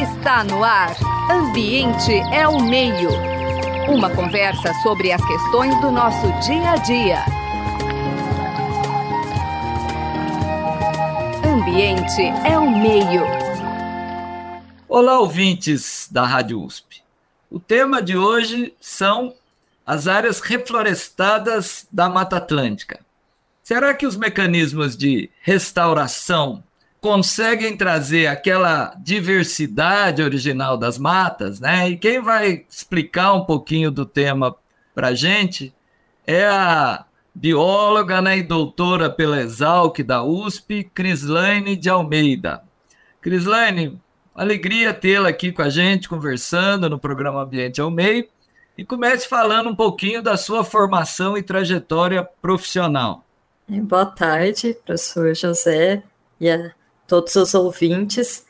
Está no ar. Ambiente é o meio. Uma conversa sobre as questões do nosso dia a dia. Ambiente é o meio. Olá, ouvintes da Rádio USP. O tema de hoje são as áreas reflorestadas da Mata Atlântica. Será que os mecanismos de restauração conseguem trazer aquela diversidade original das matas, né? E quem vai explicar um pouquinho do tema para gente é a bióloga né, e doutora pela Exalc da USP, Crislaine de Almeida. Crislaine, alegria tê-la aqui com a gente, conversando no programa Ambiente ao Meio. E comece falando um pouquinho da sua formação e trajetória profissional. Boa tarde, professor José e a todos os ouvintes.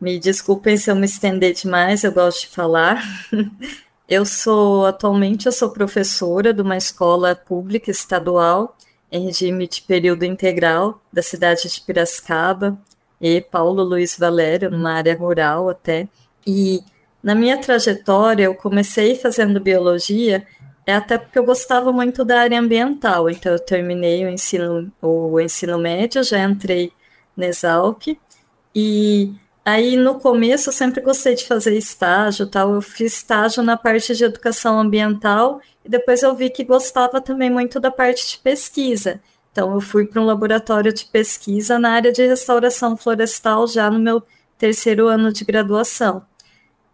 Me desculpem se eu me estender demais, eu gosto de falar. Eu sou, atualmente, eu sou professora de uma escola pública estadual em regime de período integral da cidade de Piracicaba e Paulo Luiz Valério, numa área rural até. E na minha trajetória, eu comecei fazendo biologia, é até porque eu gostava muito da área ambiental, então eu terminei o ensino, o ensino médio, já entrei na Exalc, e Aí no começo eu sempre gostei de fazer estágio, tal. Eu fiz estágio na parte de educação ambiental e depois eu vi que gostava também muito da parte de pesquisa. Então eu fui para um laboratório de pesquisa na área de restauração florestal já no meu terceiro ano de graduação.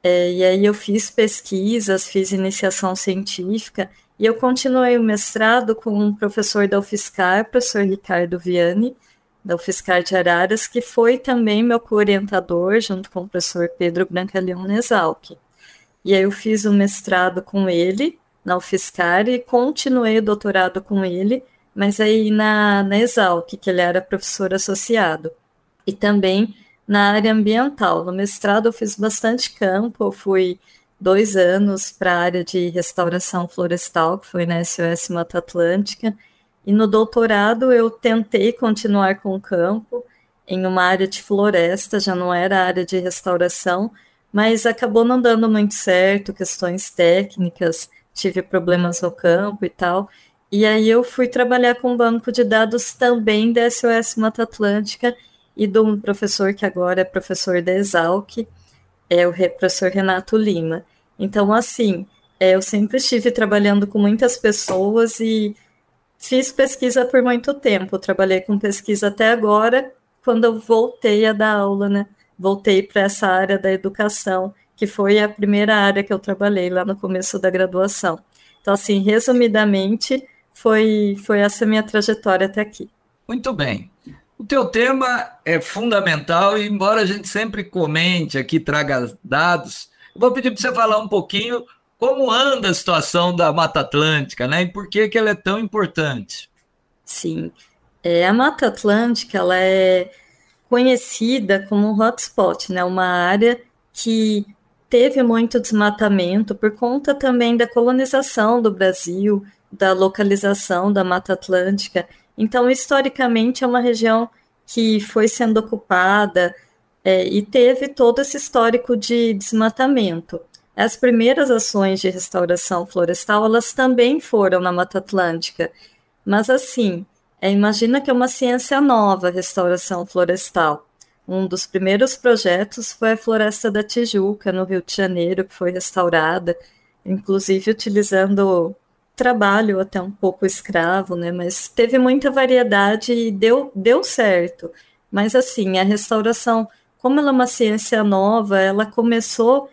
É, e aí eu fiz pesquisas, fiz iniciação científica e eu continuei o mestrado com um professor da UFSCar, professor Ricardo Vianney, da UFSCar de Araras, que foi também meu co-orientador, junto com o professor Pedro Brancaleão Nesalc. E aí eu fiz o mestrado com ele na UFSCar e continuei o doutorado com ele, mas aí na, na Exalc, que ele era professor associado. E também na área ambiental. No mestrado eu fiz bastante campo, eu fui dois anos para a área de restauração florestal, que foi na SOS Mata Atlântica, e no doutorado eu tentei continuar com o campo em uma área de floresta, já não era área de restauração, mas acabou não dando muito certo, questões técnicas, tive problemas no campo e tal. E aí eu fui trabalhar com um banco de dados também da SOS Mata Atlântica e de um professor que agora é professor da Exalc, é o professor Renato Lima. Então, assim, é, eu sempre estive trabalhando com muitas pessoas e Fiz pesquisa por muito tempo, trabalhei com pesquisa até agora, quando eu voltei a dar aula, né? Voltei para essa área da educação, que foi a primeira área que eu trabalhei lá no começo da graduação. Então, assim, resumidamente, foi, foi essa minha trajetória até aqui. Muito bem. O teu tema é fundamental e, embora a gente sempre comente aqui, traga dados, eu vou pedir para você falar um pouquinho como anda a situação da Mata Atlântica, né? E por que, que ela é tão importante? Sim, é, a Mata Atlântica ela é conhecida como um hotspot, né? Uma área que teve muito desmatamento por conta também da colonização do Brasil, da localização da Mata Atlântica. Então, historicamente, é uma região que foi sendo ocupada é, e teve todo esse histórico de desmatamento. As primeiras ações de restauração florestal, elas também foram na Mata Atlântica, mas assim, é, imagina que é uma ciência nova, restauração florestal. Um dos primeiros projetos foi a Floresta da Tijuca, no Rio de Janeiro, que foi restaurada, inclusive utilizando trabalho até um pouco escravo, né? Mas teve muita variedade e deu, deu certo. Mas assim, a restauração, como ela é uma ciência nova, ela começou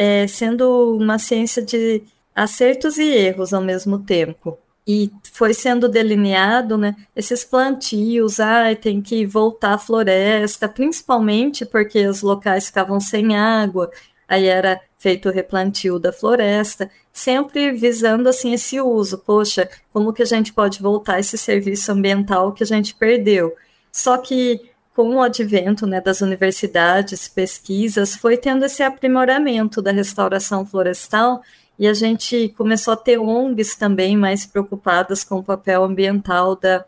é, sendo uma ciência de acertos e erros ao mesmo tempo. E foi sendo delineado, né, esses plantios, ah, tem que voltar à floresta, principalmente porque os locais ficavam sem água, aí era feito o replantio da floresta, sempre visando assim esse uso, poxa, como que a gente pode voltar esse serviço ambiental que a gente perdeu? Só que com o advento né, das universidades, pesquisas, foi tendo esse aprimoramento da restauração florestal e a gente começou a ter ONGs também mais preocupadas com o papel ambiental da,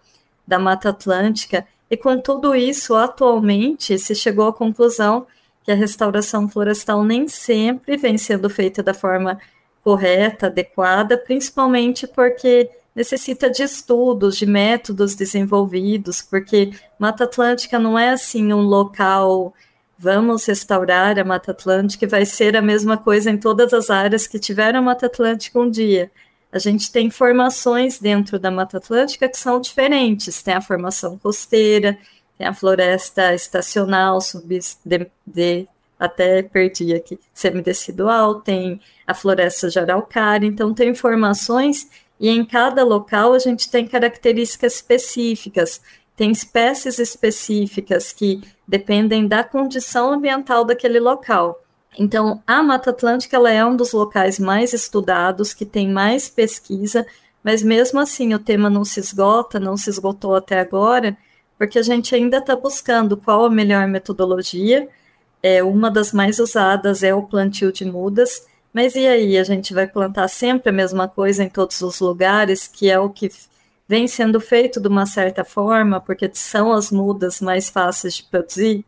da Mata Atlântica. E com tudo isso, atualmente, se chegou à conclusão que a restauração florestal nem sempre vem sendo feita da forma correta, adequada, principalmente porque necessita de estudos, de métodos desenvolvidos, porque Mata Atlântica não é assim um local, vamos restaurar a Mata Atlântica e vai ser a mesma coisa em todas as áreas que tiveram a Mata Atlântica um dia. A gente tem formações dentro da Mata Atlântica que são diferentes. Tem a formação costeira, tem a floresta estacional, sub, de, de, até perdi aqui, semidecidual, tem a floresta de araucária. Então, tem formações e em cada local a gente tem características específicas, tem espécies específicas que dependem da condição ambiental daquele local. Então, a Mata Atlântica ela é um dos locais mais estudados, que tem mais pesquisa, mas mesmo assim o tema não se esgota, não se esgotou até agora, porque a gente ainda está buscando qual a melhor metodologia. É, uma das mais usadas é o plantio de mudas, mas e aí, a gente vai plantar sempre a mesma coisa em todos os lugares, que é o que vem sendo feito de uma certa forma, porque são as mudas mais fáceis de produzir?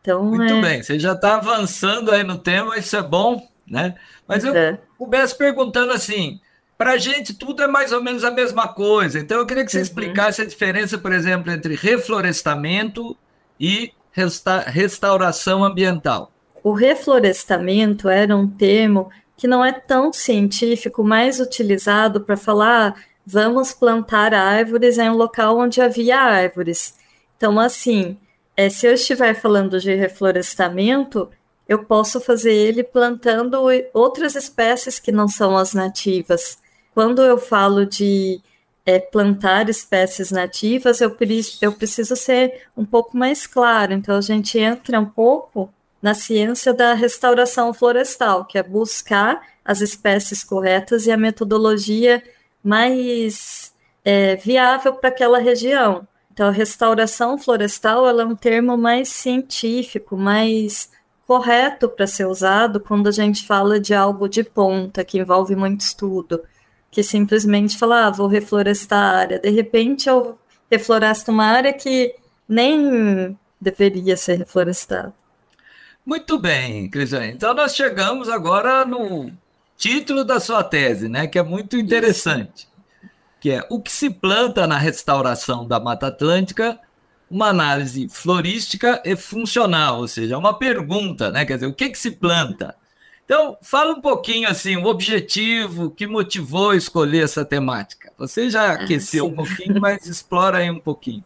Então, Muito é... bem, você já está avançando aí no tema, isso é bom, né? Mas eu é. começo perguntando assim, para a gente tudo é mais ou menos a mesma coisa, então eu queria que você uhum. explicasse a diferença, por exemplo, entre reflorestamento e resta restauração ambiental. O reflorestamento era um termo que não é tão científico, mais utilizado para falar vamos plantar árvores em um local onde havia árvores. Então, assim, é, se eu estiver falando de reflorestamento, eu posso fazer ele plantando outras espécies que não são as nativas. Quando eu falo de é, plantar espécies nativas, eu, eu preciso ser um pouco mais claro. Então, a gente entra um pouco na ciência da restauração florestal, que é buscar as espécies corretas e a metodologia mais é, viável para aquela região. Então, a restauração florestal é um termo mais científico, mais correto para ser usado quando a gente fala de algo de ponta, que envolve muito estudo, que simplesmente fala, ah, vou reflorestar a área. De repente, eu refloresto uma área que nem deveria ser reflorestada. Muito bem, Cristiane. Então nós chegamos agora no título da sua tese, né, que é muito interessante, que é o que se planta na restauração da Mata Atlântica, uma análise florística e funcional, ou seja, uma pergunta, né, quer dizer, o que que se planta? Então, fala um pouquinho assim, o objetivo que motivou escolher essa temática. Você já ah, aqueceu ah, um pouquinho, mas explora aí um pouquinho.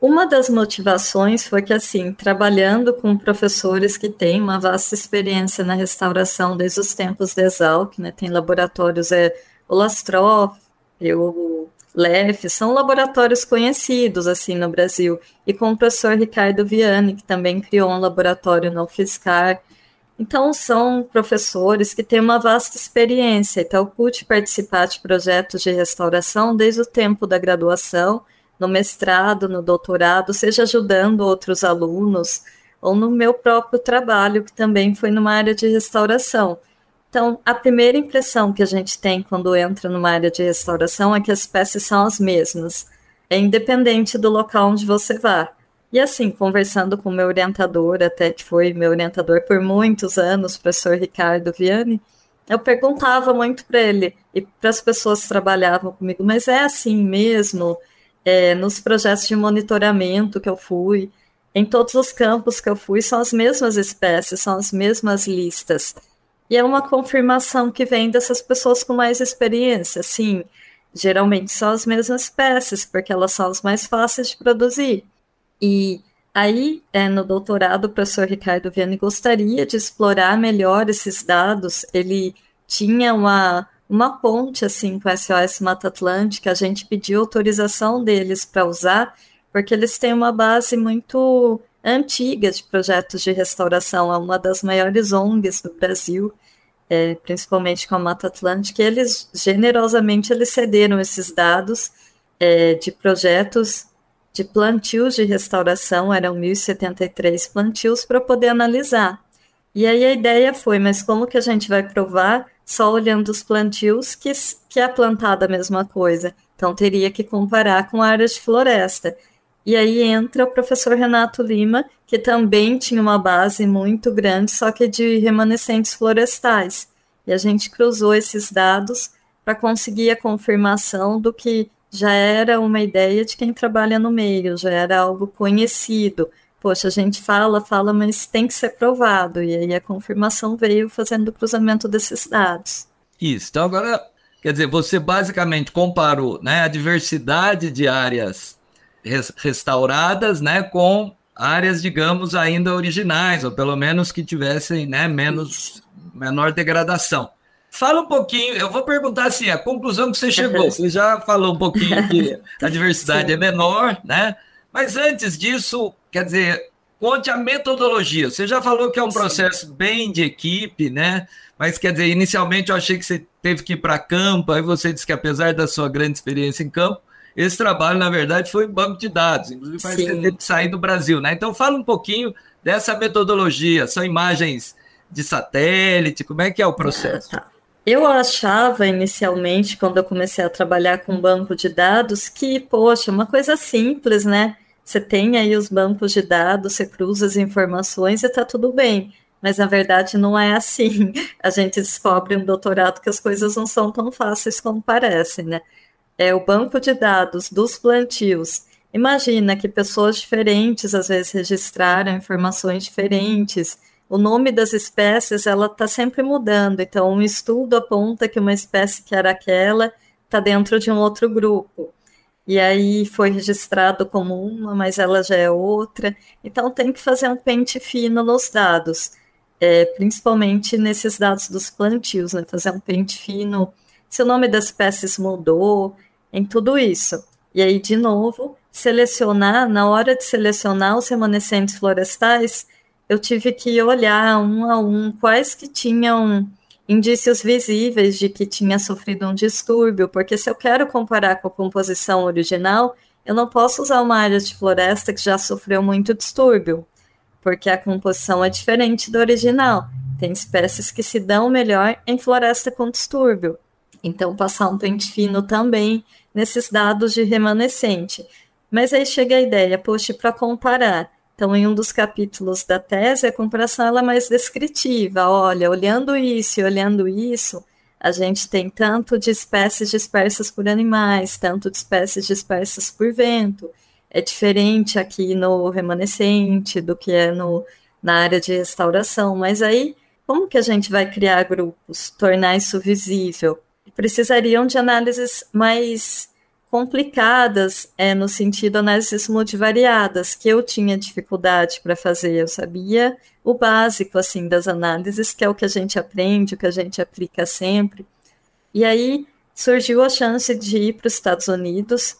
Uma das motivações foi que, assim, trabalhando com professores que têm uma vasta experiência na restauração desde os tempos de Exalc, né, tem laboratórios, é, o Lastroff, o LEF, são laboratórios conhecidos, assim, no Brasil, e com o professor Ricardo Vianney, que também criou um laboratório no UFSCar, então, são professores que têm uma vasta experiência, então, pude participar de projetos de restauração desde o tempo da graduação, no mestrado, no doutorado, seja ajudando outros alunos, ou no meu próprio trabalho, que também foi numa área de restauração. Então, a primeira impressão que a gente tem quando entra numa área de restauração é que as peças são as mesmas, é independente do local onde você vá. E assim, conversando com meu orientador, até que foi meu orientador por muitos anos, o professor Ricardo Vianney, eu perguntava muito para ele e para as pessoas que trabalhavam comigo, mas é assim mesmo? É, nos projetos de monitoramento que eu fui, em todos os campos que eu fui, são as mesmas espécies, são as mesmas listas. E é uma confirmação que vem dessas pessoas com mais experiência, sim. Geralmente são as mesmas espécies, porque elas são as mais fáceis de produzir. E aí, é, no doutorado, o professor Ricardo Vianney gostaria de explorar melhor esses dados. Ele tinha uma uma ponte assim com a SOS Mata Atlântica, a gente pediu autorização deles para usar, porque eles têm uma base muito antiga de projetos de restauração, é uma das maiores ONGs do Brasil, é, principalmente com a Mata Atlântica, e eles generosamente eles cederam esses dados é, de projetos de plantios de restauração, eram 1.073 plantios para poder analisar. E aí a ideia foi, mas como que a gente vai provar só olhando os plantios que, que é plantada a mesma coisa? Então teria que comparar com áreas de floresta. E aí entra o professor Renato Lima, que também tinha uma base muito grande, só que de remanescentes florestais. E a gente cruzou esses dados para conseguir a confirmação do que já era uma ideia de quem trabalha no meio, já era algo conhecido. Poxa, a gente fala, fala, mas tem que ser provado. E aí a confirmação veio fazendo o cruzamento desses dados. Isso. Então agora, quer dizer, você basicamente comparou né, a diversidade de áreas restauradas, né, com áreas, digamos, ainda originais, ou pelo menos que tivessem, né, menos menor degradação. Fala um pouquinho, eu vou perguntar assim, a conclusão que você chegou, você já falou um pouquinho que a diversidade é menor, né? Mas antes disso, quer dizer, conte a metodologia. Você já falou que é um processo Sim. bem de equipe, né? Mas quer dizer, inicialmente eu achei que você teve que ir para campo, aí você disse que apesar da sua grande experiência em campo, esse trabalho, na verdade, foi em banco de dados, inclusive para ter que sair do Brasil, né? Então fala um pouquinho dessa metodologia, são imagens de satélite, como é que é o processo? Ah, tá. Eu achava inicialmente, quando eu comecei a trabalhar com banco de dados, que, poxa, uma coisa simples, né? Você tem aí os bancos de dados, você cruza as informações e está tudo bem. Mas na verdade não é assim. A gente descobre no doutorado que as coisas não são tão fáceis como parecem, né? é o banco de dados dos plantios. Imagina que pessoas diferentes às vezes registraram informações diferentes. O nome das espécies ela está sempre mudando. Então, um estudo aponta que uma espécie que era aquela está dentro de um outro grupo. E aí foi registrado como uma, mas ela já é outra. Então, tem que fazer um pente fino nos dados, é, principalmente nesses dados dos plantios, né? fazer um pente fino se o nome das espécies mudou, em tudo isso. E aí, de novo, selecionar, na hora de selecionar os remanescentes florestais, eu tive que olhar um a um quais que tinham indícios visíveis de que tinha sofrido um distúrbio, porque se eu quero comparar com a composição original, eu não posso usar uma área de floresta que já sofreu muito distúrbio, porque a composição é diferente do original. Tem espécies que se dão melhor em floresta com distúrbio. Então, passar um pente fino também nesses dados de remanescente. Mas aí chega a ideia, poxa, para comparar. Então, em um dos capítulos da tese, a comparação ela é mais descritiva. Olha, olhando isso e olhando isso, a gente tem tanto de espécies dispersas por animais, tanto de espécies dispersas por vento. É diferente aqui no remanescente do que é no, na área de restauração. Mas aí, como que a gente vai criar grupos, tornar isso visível? precisariam de análises mais complicadas, é, no sentido análises multivariadas, que eu tinha dificuldade para fazer. Eu sabia o básico assim das análises, que é o que a gente aprende, o que a gente aplica sempre. E aí surgiu a chance de ir para os Estados Unidos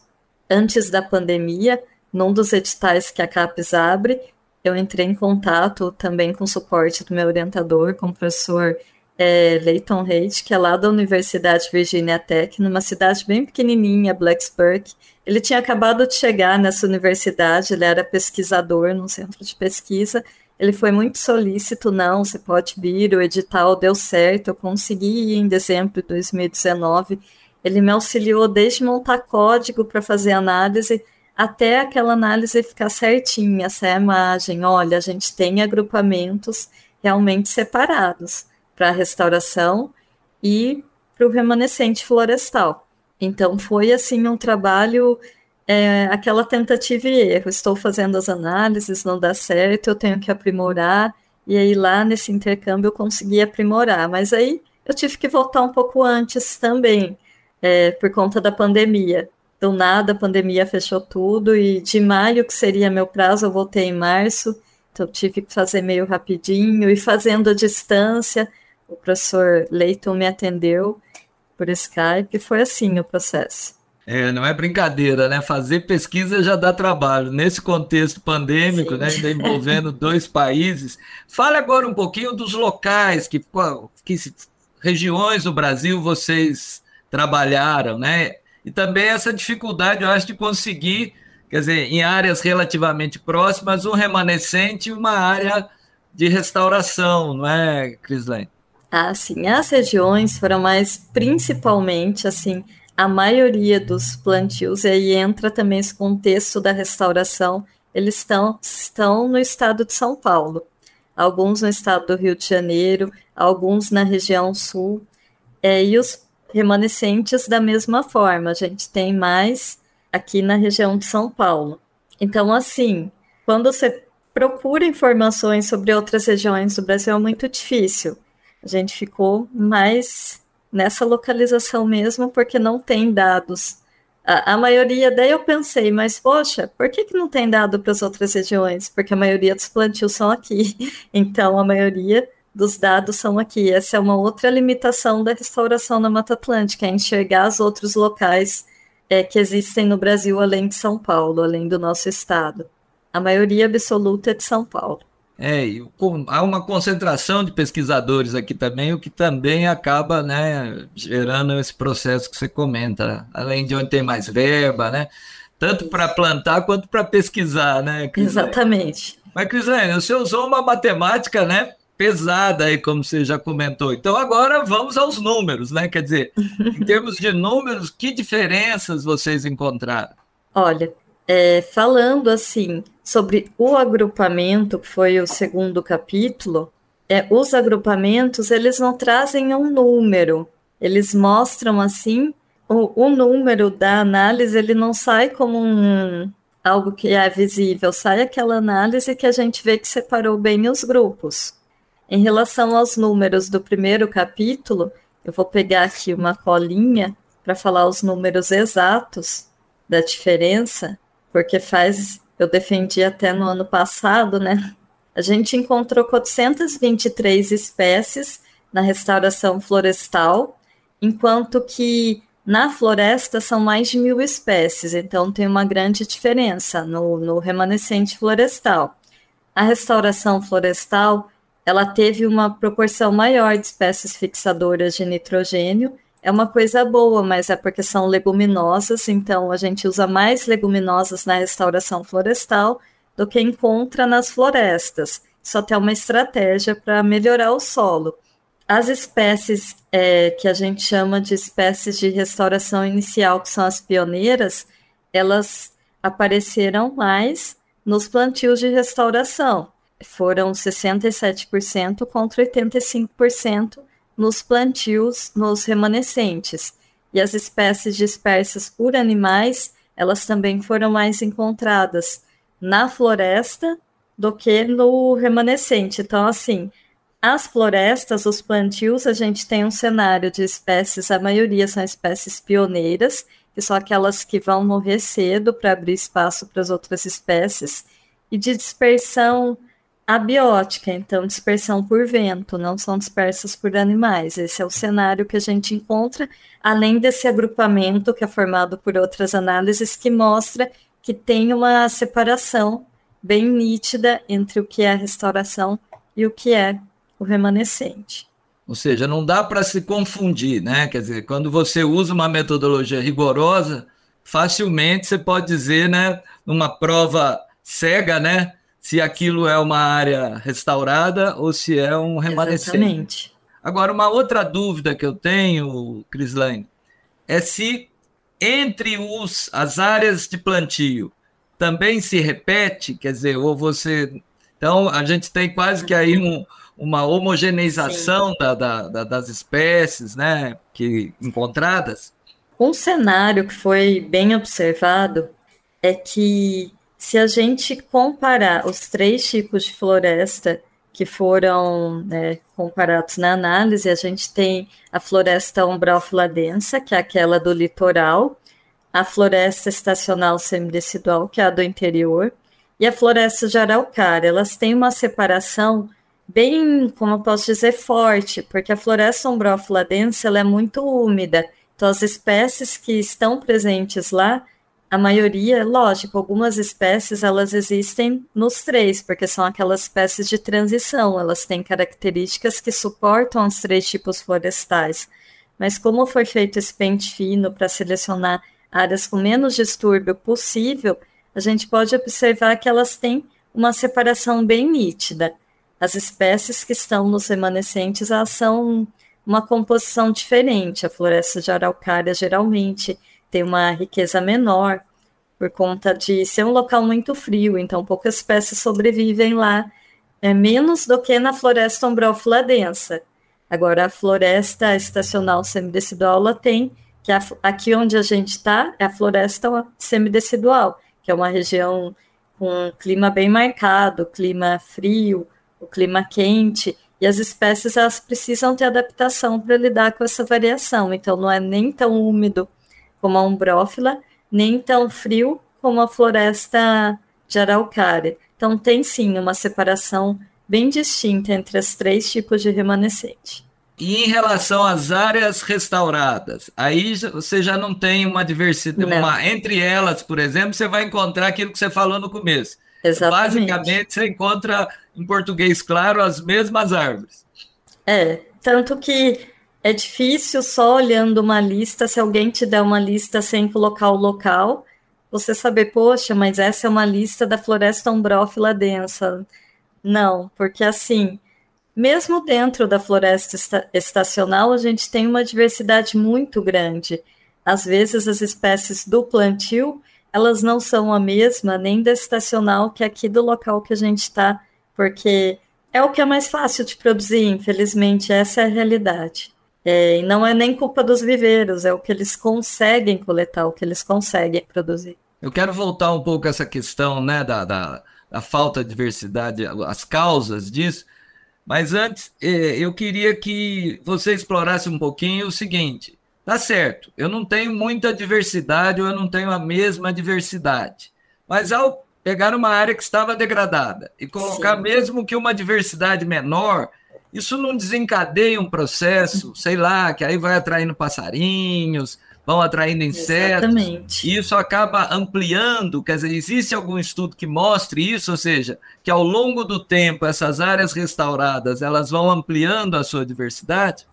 antes da pandemia, num dos editais que a CAPES abre. Eu entrei em contato também com o suporte do meu orientador, com o professor é, Leighton Haight, que é lá da Universidade Virginia Tech, numa cidade bem pequenininha, Blacksburg. Ele tinha acabado de chegar nessa universidade, ele era pesquisador num centro de pesquisa. Ele foi muito solícito, não, você pode vir, o edital deu certo, eu consegui ir em dezembro de 2019. Ele me auxiliou desde montar código para fazer análise até aquela análise ficar certinha, essa imagem. Olha, a gente tem agrupamentos realmente separados para a restauração e para o remanescente florestal. Então foi assim um trabalho, é, aquela tentativa e erro. Estou fazendo as análises, não dá certo, eu tenho que aprimorar. E aí lá nesse intercâmbio eu consegui aprimorar, mas aí eu tive que voltar um pouco antes também, é, por conta da pandemia. Do nada a pandemia fechou tudo e de maio, que seria meu prazo, eu voltei em março, então tive que fazer meio rapidinho e fazendo a distância o professor Leighton me atendeu por Skype e foi assim o processo. É, não é brincadeira, né? Fazer pesquisa já dá trabalho. Nesse contexto pandêmico, né, ainda envolvendo dois países. Fale agora um pouquinho dos locais, que, que regiões do Brasil vocês trabalharam, né? E também essa dificuldade, eu acho, de conseguir, quer dizer, em áreas relativamente próximas, um remanescente e uma área de restauração, não é, Crislane? Assim, as regiões foram mais principalmente assim a maioria dos plantios, e aí entra também esse contexto da restauração, eles estão, estão no estado de São Paulo. Alguns no estado do Rio de Janeiro, alguns na região sul, é, e os remanescentes da mesma forma. A gente tem mais aqui na região de São Paulo. Então, assim, quando você procura informações sobre outras regiões do Brasil, é muito difícil. A gente ficou mais nessa localização mesmo, porque não tem dados. A, a maioria, daí eu pensei, mas poxa, por que, que não tem dado para as outras regiões? Porque a maioria dos plantios são aqui. Então, a maioria dos dados são aqui. Essa é uma outra limitação da restauração na Mata Atlântica, é enxergar os outros locais é, que existem no Brasil, além de São Paulo, além do nosso estado. A maioria absoluta é de São Paulo. É, há uma concentração de pesquisadores aqui também, o que também acaba né, gerando esse processo que você comenta, além de onde tem mais verba, né? Tanto para plantar quanto para pesquisar, né? Exatamente. Mas, Crislane, você usou uma matemática, né? pesada aí, como você já comentou. Então agora vamos aos números, né? Quer dizer, em termos de números, que diferenças vocês encontraram? Olha, é, falando assim sobre o agrupamento, que foi o segundo capítulo, é, os agrupamentos eles não trazem um número, eles mostram assim o, o número da análise, ele não sai como um, algo que é visível, sai aquela análise que a gente vê que separou bem os grupos. Em relação aos números do primeiro capítulo, eu vou pegar aqui uma colinha para falar os números exatos da diferença, porque faz, eu defendi até no ano passado, né? A gente encontrou 423 espécies na restauração florestal, enquanto que na floresta são mais de mil espécies, então tem uma grande diferença no, no remanescente florestal. A restauração florestal ela teve uma proporção maior de espécies fixadoras de nitrogênio. É uma coisa boa, mas é porque são leguminosas, então a gente usa mais leguminosas na restauração florestal do que encontra nas florestas. Só tem uma estratégia para melhorar o solo. As espécies é, que a gente chama de espécies de restauração inicial, que são as pioneiras, elas apareceram mais nos plantios de restauração foram 67% contra 85% nos plantios, nos remanescentes. E as espécies dispersas por animais, elas também foram mais encontradas na floresta do que no remanescente. Então, assim, as florestas, os plantios, a gente tem um cenário de espécies, a maioria são espécies pioneiras, que são aquelas que vão morrer cedo para abrir espaço para as outras espécies, e de dispersão abiótica, então dispersão por vento, não são dispersas por animais. Esse é o cenário que a gente encontra, além desse agrupamento que é formado por outras análises que mostra que tem uma separação bem nítida entre o que é a restauração e o que é o remanescente. Ou seja, não dá para se confundir, né? Quer dizer, quando você usa uma metodologia rigorosa, facilmente você pode dizer, né, numa prova cega, né, se aquilo é uma área restaurada ou se é um remanescente. Exatamente. Agora, uma outra dúvida que eu tenho, Crislaine, é se entre os, as áreas de plantio também se repete, quer dizer, ou você. Então, a gente tem quase que aí um, uma homogeneização da, da, da, das espécies né, que, encontradas. Um cenário que foi bem observado é que se a gente comparar os três tipos de floresta que foram né, comparados na análise, a gente tem a floresta umbrófila densa, que é aquela do litoral, a floresta estacional semidecidual, que é a do interior, e a floresta de araucária. Elas têm uma separação bem, como eu posso dizer, forte, porque a floresta umbrófila densa ela é muito úmida. Então, as espécies que estão presentes lá a maioria, lógico, algumas espécies elas existem nos três, porque são aquelas espécies de transição, elas têm características que suportam os três tipos florestais. Mas como foi feito esse pente fino para selecionar áreas com menos distúrbio possível, a gente pode observar que elas têm uma separação bem nítida. As espécies que estão nos remanescentes são uma composição diferente. A floresta de araucária geralmente tem uma riqueza menor por conta de ser um local muito frio, então poucas espécies sobrevivem lá, é menos do que na floresta ombrófila densa. Agora, a floresta estacional semidecidual ela tem, que é aqui onde a gente está, é a floresta semidecidual, que é uma região com um clima bem marcado, clima frio, o clima quente, e as espécies elas precisam ter adaptação para lidar com essa variação. Então, não é nem tão úmido como a umbrófila, nem tão frio como a floresta de araucária. Então, tem sim uma separação bem distinta entre os três tipos de remanescente. E em relação às áreas restauradas, aí você já não tem uma diversidade. Uma, entre elas, por exemplo, você vai encontrar aquilo que você falou no começo. Exatamente. Basicamente, você encontra, em português claro, as mesmas árvores. É, tanto que é difícil só olhando uma lista, se alguém te der uma lista sem colocar o local, você saber, poxa, mas essa é uma lista da floresta ombrófila densa. Não, porque assim, mesmo dentro da floresta estacional, a gente tem uma diversidade muito grande. Às vezes, as espécies do plantio, elas não são a mesma, nem da estacional, que aqui do local que a gente está, porque é o que é mais fácil de produzir, infelizmente, essa é a realidade. É, e não é nem culpa dos viveiros, é o que eles conseguem coletar, o que eles conseguem produzir. Eu quero voltar um pouco a essa questão né, da, da, da falta de diversidade, as causas disso, mas antes, é, eu queria que você explorasse um pouquinho o seguinte: tá certo, eu não tenho muita diversidade, ou eu não tenho a mesma diversidade, mas ao pegar uma área que estava degradada e colocar Sim. mesmo que uma diversidade menor, isso não desencadeia um processo, sei lá, que aí vai atraindo passarinhos, vão atraindo insetos. Exatamente. E isso acaba ampliando, quer dizer, existe algum estudo que mostre isso, ou seja, que ao longo do tempo essas áreas restauradas, elas vão ampliando a sua diversidade?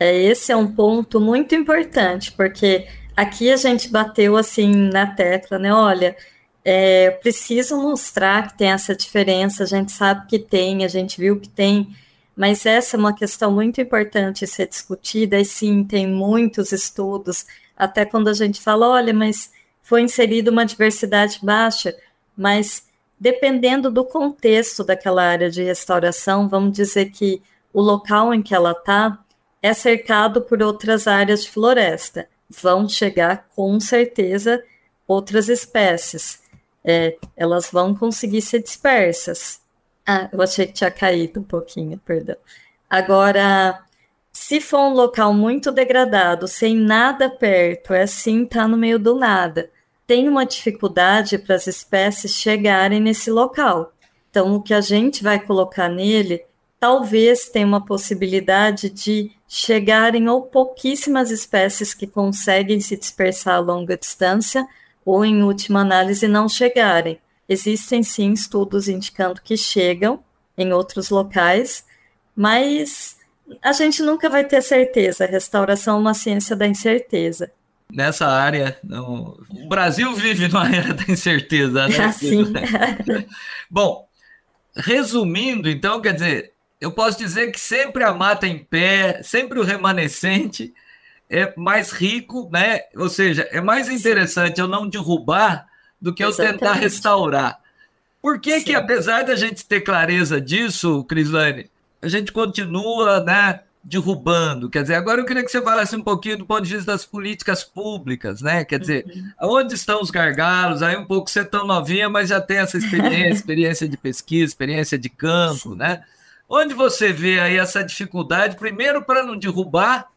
É, esse é um ponto muito importante, porque aqui a gente bateu assim na tecla, né? Olha, é, preciso mostrar que tem essa diferença, a gente sabe que tem, a gente viu que tem, mas essa é uma questão muito importante ser discutida, e sim, tem muitos estudos até quando a gente fala, olha, mas foi inserida uma diversidade baixa, mas dependendo do contexto daquela área de restauração, vamos dizer que o local em que ela está é cercado por outras áreas de floresta. Vão chegar com certeza outras espécies. É, elas vão conseguir ser dispersas. Ah, eu achei que tinha caído um pouquinho, perdão. Agora, se for um local muito degradado, sem nada perto, é assim, tá no meio do nada. Tem uma dificuldade para as espécies chegarem nesse local. Então, o que a gente vai colocar nele, talvez tenha uma possibilidade de chegarem ou pouquíssimas espécies que conseguem se dispersar a longa distância, ou em última análise não chegarem. Existem sim estudos indicando que chegam em outros locais, mas a gente nunca vai ter certeza. A restauração é uma ciência da incerteza. Nessa área, não... o Brasil vive numa era da incerteza, né? Assim. Bom, resumindo, então, quer dizer, eu posso dizer que sempre a mata em pé, sempre o remanescente é mais rico, né? Ou seja, é mais interessante eu não derrubar do que Exatamente. eu tentar restaurar. Por que, que, apesar da gente ter clareza disso, Crislane, a gente continua, né, derrubando. Quer dizer, agora eu queria que você falasse um pouquinho do ponto de vista das políticas públicas, né? Quer dizer, uhum. onde estão os gargalos? Aí um pouco você é tão novinha, mas já tem essa experiência, experiência de pesquisa, experiência de campo, né? Onde você vê aí essa dificuldade, primeiro para não derrubar,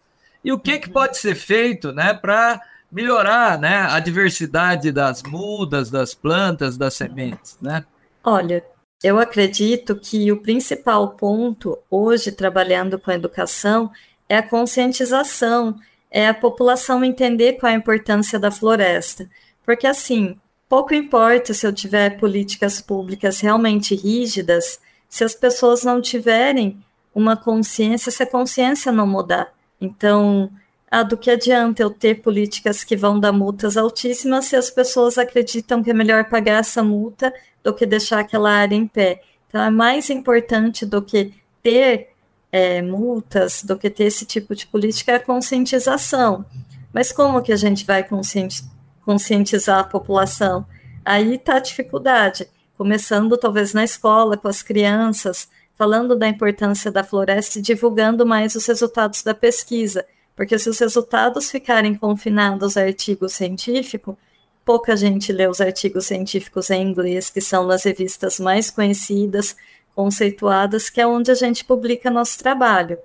e o que, que uhum. pode ser feito, né, para melhorar, né, a diversidade das mudas, das plantas, das sementes, né? Olha, eu acredito que o principal ponto hoje, trabalhando com a educação, é a conscientização, é a população entender qual a importância da floresta. Porque, assim, pouco importa se eu tiver políticas públicas realmente rígidas, se as pessoas não tiverem uma consciência, se a consciência não mudar. Então, ah, do que adianta eu ter políticas que vão dar multas altíssimas se as pessoas acreditam que é melhor pagar essa multa do que deixar aquela área em pé. Então, é mais importante do que ter é, multas, do que ter esse tipo de política é a conscientização. Mas como que a gente vai conscientizar a população? Aí está a dificuldade, começando talvez na escola, com as crianças, falando da importância da floresta e divulgando mais os resultados da pesquisa, porque se os resultados ficarem confinados a artigo científico, pouca gente lê os artigos científicos em inglês, que são nas revistas mais conhecidas, conceituadas, que é onde a gente publica nosso trabalho.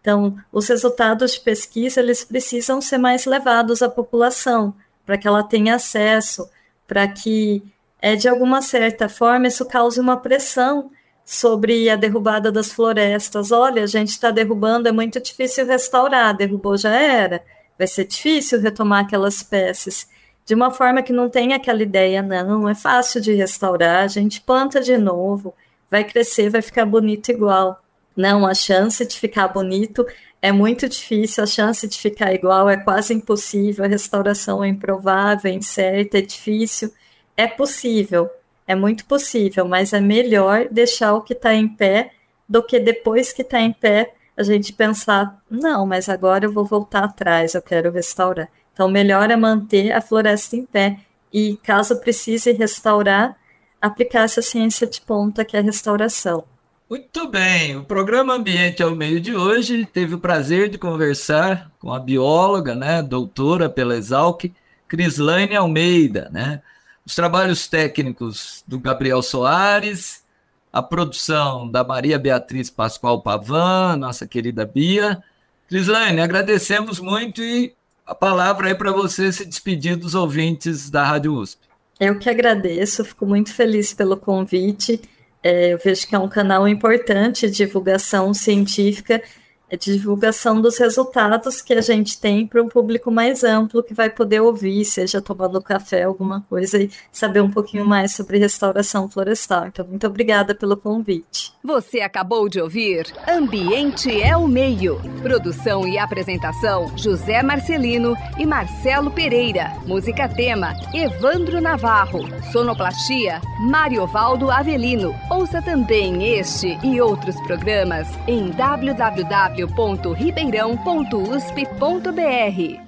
Então, os resultados de pesquisa, eles precisam ser mais levados à população, para que ela tenha acesso, para que, é, de alguma certa forma, isso cause uma pressão sobre a derrubada das florestas. Olha, a gente está derrubando, é muito difícil restaurar, derrubou já era, vai ser difícil retomar aquelas espécies. De uma forma que não tem aquela ideia, não, é fácil de restaurar, a gente planta de novo, vai crescer, vai ficar bonito igual. Não, a chance de ficar bonito é muito difícil, a chance de ficar igual é quase impossível, a restauração é improvável, é incerta, é difícil. É possível, é muito possível, mas é melhor deixar o que está em pé do que depois que está em pé a gente pensar, não, mas agora eu vou voltar atrás, eu quero restaurar. Então, melhor é manter a floresta em pé e, caso precise restaurar, aplicar essa ciência de ponta que é a restauração. Muito bem, o programa Ambiente ao Meio de hoje teve o prazer de conversar com a bióloga, né, doutora pela Exalc, Crislaine Almeida, né? Os trabalhos técnicos do Gabriel Soares, a produção da Maria Beatriz Pascoal Pavan, nossa querida Bia. Crislaine, agradecemos muito e a palavra aí para você se despedir dos ouvintes da Rádio USP. Eu que agradeço, fico muito feliz pelo convite é, eu vejo que é um canal importante de divulgação científica é divulgação dos resultados que a gente tem para um público mais amplo que vai poder ouvir, seja tomando café, alguma coisa, e saber um pouquinho mais sobre restauração florestal. Então, muito obrigada pelo convite. Você acabou de ouvir Ambiente é o Meio. Produção e apresentação: José Marcelino e Marcelo Pereira. Música tema: Evandro Navarro. Sonoplastia: Mário Valdo Avelino. Ouça também este e outros programas em www www.ribeirão.usp.br.